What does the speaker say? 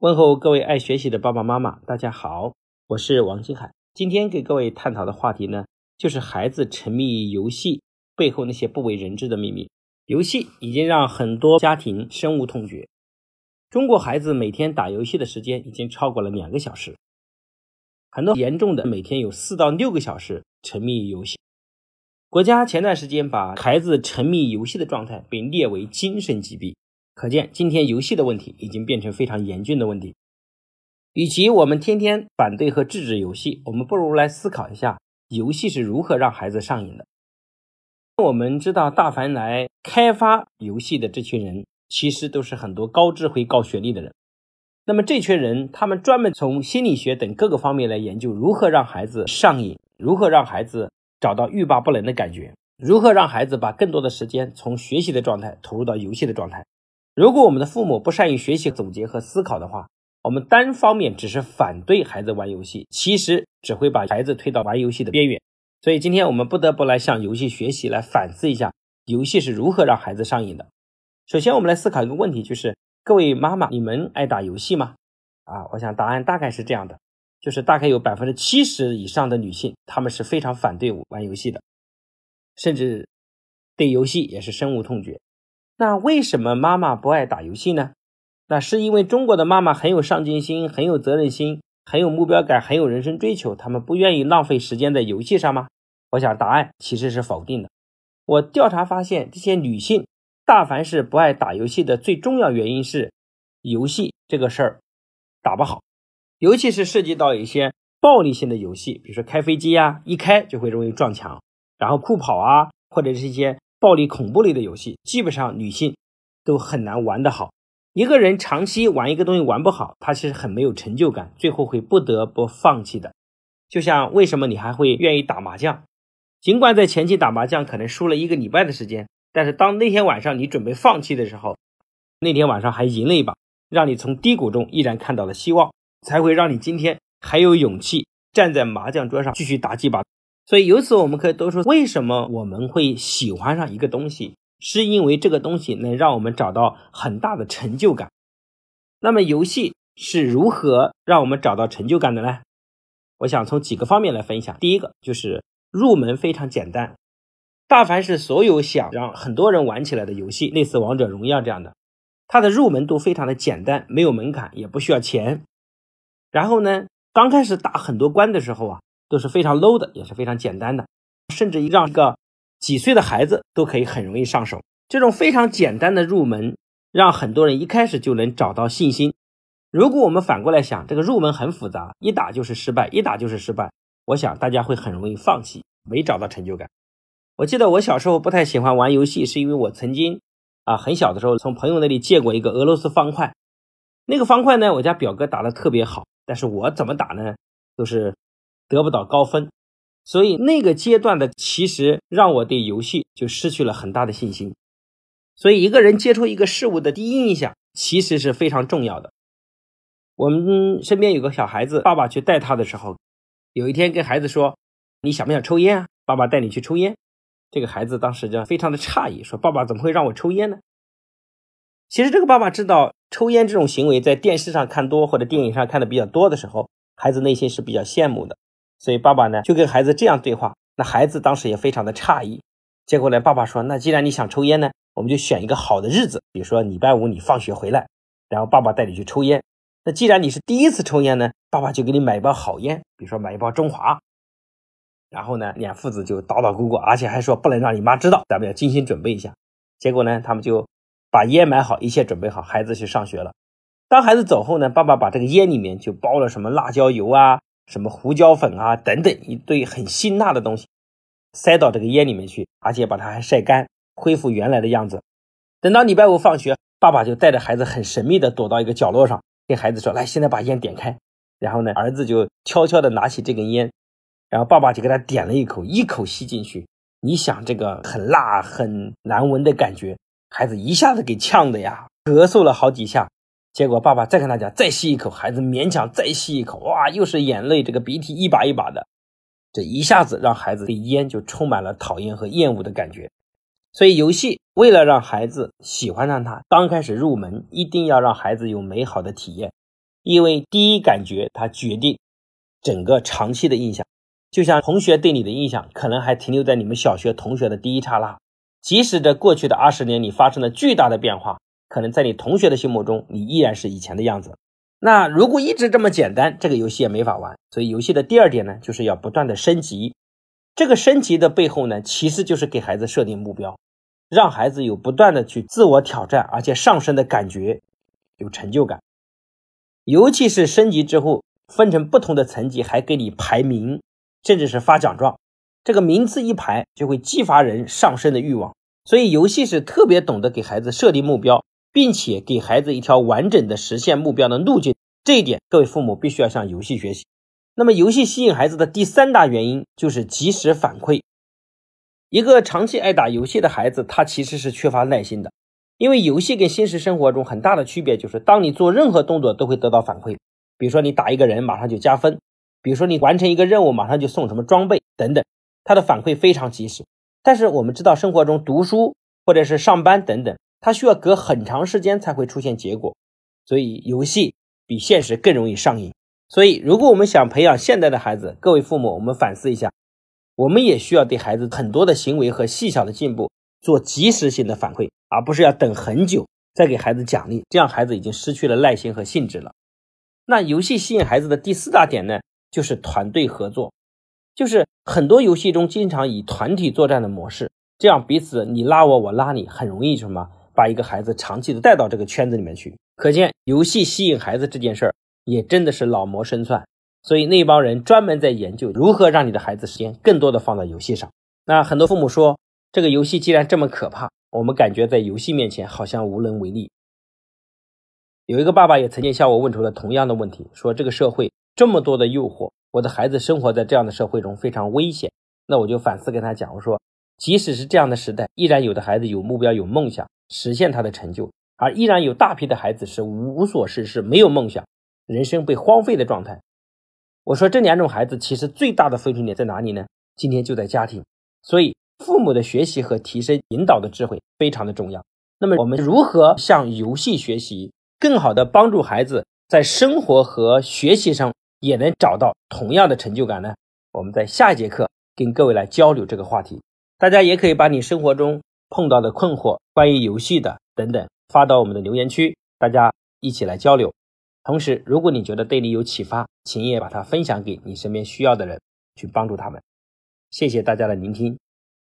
问候各位爱学习的爸爸妈妈，大家好，我是王金海。今天给各位探讨的话题呢，就是孩子沉迷于游戏背后那些不为人知的秘密。游戏已经让很多家庭深恶痛绝。中国孩子每天打游戏的时间已经超过了两个小时，很多严重的每天有四到六个小时沉迷于游戏。国家前段时间把孩子沉迷游戏的状态被列为精神疾病。可见，今天游戏的问题已经变成非常严峻的问题。与其我们天天反对和制止游戏，我们不如来思考一下，游戏是如何让孩子上瘾的。我们知道，大凡来开发游戏的这群人，其实都是很多高智慧、高学历的人。那么，这群人他们专门从心理学等各个方面来研究如何让孩子上瘾，如何让孩子找到欲罢不能的感觉，如何让孩子把更多的时间从学习的状态投入到游戏的状态。如果我们的父母不善于学习、总结和思考的话，我们单方面只是反对孩子玩游戏，其实只会把孩子推到玩游戏的边缘。所以今天我们不得不来向游戏学习，来反思一下游戏是如何让孩子上瘾的。首先，我们来思考一个问题，就是各位妈妈，你们爱打游戏吗？啊，我想答案大概是这样的，就是大概有百分之七十以上的女性，她们是非常反对玩游戏的，甚至对游戏也是深恶痛绝。那为什么妈妈不爱打游戏呢？那是因为中国的妈妈很有上进心、很有责任心、很有目标感、很有人生追求，她们不愿意浪费时间在游戏上吗？我想答案其实是否定的。我调查发现，这些女性大凡是不爱打游戏的最重要原因是游戏这个事儿打不好，尤其是涉及到一些暴力性的游戏，比如说开飞机呀，一开就会容易撞墙，然后酷跑啊，或者是一些。暴力恐怖类的游戏，基本上女性都很难玩得好。一个人长期玩一个东西玩不好，他其实很没有成就感，最后会不得不放弃的。就像为什么你还会愿意打麻将？尽管在前期打麻将可能输了一个礼拜的时间，但是当那天晚上你准备放弃的时候，那天晚上还赢了一把，让你从低谷中依然看到了希望，才会让你今天还有勇气站在麻将桌上继续打几把。所以由此我们可以得出，为什么我们会喜欢上一个东西，是因为这个东西能让我们找到很大的成就感。那么游戏是如何让我们找到成就感的呢？我想从几个方面来分享。第一个就是入门非常简单，大凡是所有想让很多人玩起来的游戏，类似王者荣耀这样的，它的入门都非常的简单，没有门槛，也不需要钱。然后呢，刚开始打很多关的时候啊。都是非常 low 的，也是非常简单的，甚至让一个几岁的孩子都可以很容易上手。这种非常简单的入门，让很多人一开始就能找到信心。如果我们反过来想，这个入门很复杂，一打就是失败，一打就是失败，我想大家会很容易放弃，没找到成就感。我记得我小时候不太喜欢玩游戏，是因为我曾经啊很小的时候从朋友那里借过一个俄罗斯方块，那个方块呢，我家表哥打的特别好，但是我怎么打呢，都是。得不到高分，所以那个阶段的其实让我对游戏就失去了很大的信心。所以一个人接触一个事物的第一印象其实是非常重要的。我们身边有个小孩子，爸爸去带他的时候，有一天跟孩子说：“你想不想抽烟啊？爸爸带你去抽烟。”这个孩子当时就非常的诧异，说：“爸爸怎么会让我抽烟呢？”其实这个爸爸知道抽烟这种行为在电视上看多或者电影上看的比较多的时候，孩子内心是比较羡慕的。所以爸爸呢就跟孩子这样对话，那孩子当时也非常的诧异。结果呢，爸爸说：“那既然你想抽烟呢，我们就选一个好的日子，比如说礼拜五你放学回来，然后爸爸带你去抽烟。那既然你是第一次抽烟呢，爸爸就给你买一包好烟，比如说买一包中华。然后呢，两父子就捣捣鼓鼓，而且还说不能让你妈知道，咱们要精心准备一下。结果呢，他们就把烟买好，一切准备好，孩子去上学了。当孩子走后呢，爸爸把这个烟里面就包了什么辣椒油啊。”什么胡椒粉啊，等等一堆很辛辣的东西，塞到这个烟里面去，而且把它还晒干，恢复原来的样子。等到礼拜五放学，爸爸就带着孩子很神秘的躲到一个角落上，跟孩子说：“来，现在把烟点开。”然后呢，儿子就悄悄的拿起这根烟，然后爸爸就给他点了一口，一口吸进去。你想这个很辣、很难闻的感觉，孩子一下子给呛的呀，咳嗽了好几下。结果爸爸再跟他讲，再吸一口，孩子勉强再吸一口，哇，又是眼泪，这个鼻涕一把一把的，这一下子让孩子对烟就充满了讨厌和厌恶的感觉。所以游戏为了让孩子喜欢上它，刚开始入门一定要让孩子有美好的体验。因为第一感觉它决定整个长期的印象。就像同学对你的印象，可能还停留在你们小学同学的第一刹那，即使这过去的二十年里发生了巨大的变化，可能在你同学的心目中，你依然是以前的样子。那如果一直这么简单，这个游戏也没法玩。所以游戏的第二点呢，就是要不断的升级。这个升级的背后呢，其实就是给孩子设定目标，让孩子有不断的去自我挑战，而且上升的感觉，有成就感。尤其是升级之后，分成不同的层级，还给你排名。甚至是发奖状，这个名次一排就会激发人上升的欲望。所以游戏是特别懂得给孩子设定目标，并且给孩子一条完整的实现目标的路径。这一点，各位父母必须要向游戏学习。那么，游戏吸引孩子的第三大原因就是及时反馈。一个长期爱打游戏的孩子，他其实是缺乏耐心的，因为游戏跟现实生活中很大的区别就是，当你做任何动作都会得到反馈。比如说，你打一个人，马上就加分。比如说你完成一个任务，马上就送什么装备等等，它的反馈非常及时。但是我们知道，生活中读书或者是上班等等，它需要隔很长时间才会出现结果。所以游戏比现实更容易上瘾。所以如果我们想培养现代的孩子，各位父母，我们反思一下，我们也需要对孩子很多的行为和细小的进步做及时性的反馈，而不是要等很久再给孩子奖励，这样孩子已经失去了耐心和兴致了。那游戏吸引孩子的第四大点呢？就是团队合作，就是很多游戏中经常以团体作战的模式，这样彼此你拉我，我拉你，很容易什么把一个孩子长期的带到这个圈子里面去。可见游戏吸引孩子这件事儿也真的是老谋深算，所以那帮人专门在研究如何让你的孩子时间更多的放到游戏上。那很多父母说，这个游戏既然这么可怕，我们感觉在游戏面前好像无能为力。有一个爸爸也曾经向我问出了同样的问题，说这个社会。这么多的诱惑，我的孩子生活在这样的社会中非常危险。那我就反思跟他讲，我说，即使是这样的时代，依然有的孩子有目标、有梦想，实现他的成就；而依然有大批的孩子是无所事事、没有梦想，人生被荒废的状态。我说，这两种孩子其实最大的分水岭在哪里呢？今天就在家庭。所以，父母的学习和提升、引导的智慧非常的重要。那么，我们如何向游戏学习，更好的帮助孩子在生活和学习上？也能找到同样的成就感呢？我们在下一节课跟各位来交流这个话题。大家也可以把你生活中碰到的困惑、关于游戏的等等发到我们的留言区，大家一起来交流。同时，如果你觉得对你有启发，请也把它分享给你身边需要的人，去帮助他们。谢谢大家的聆听。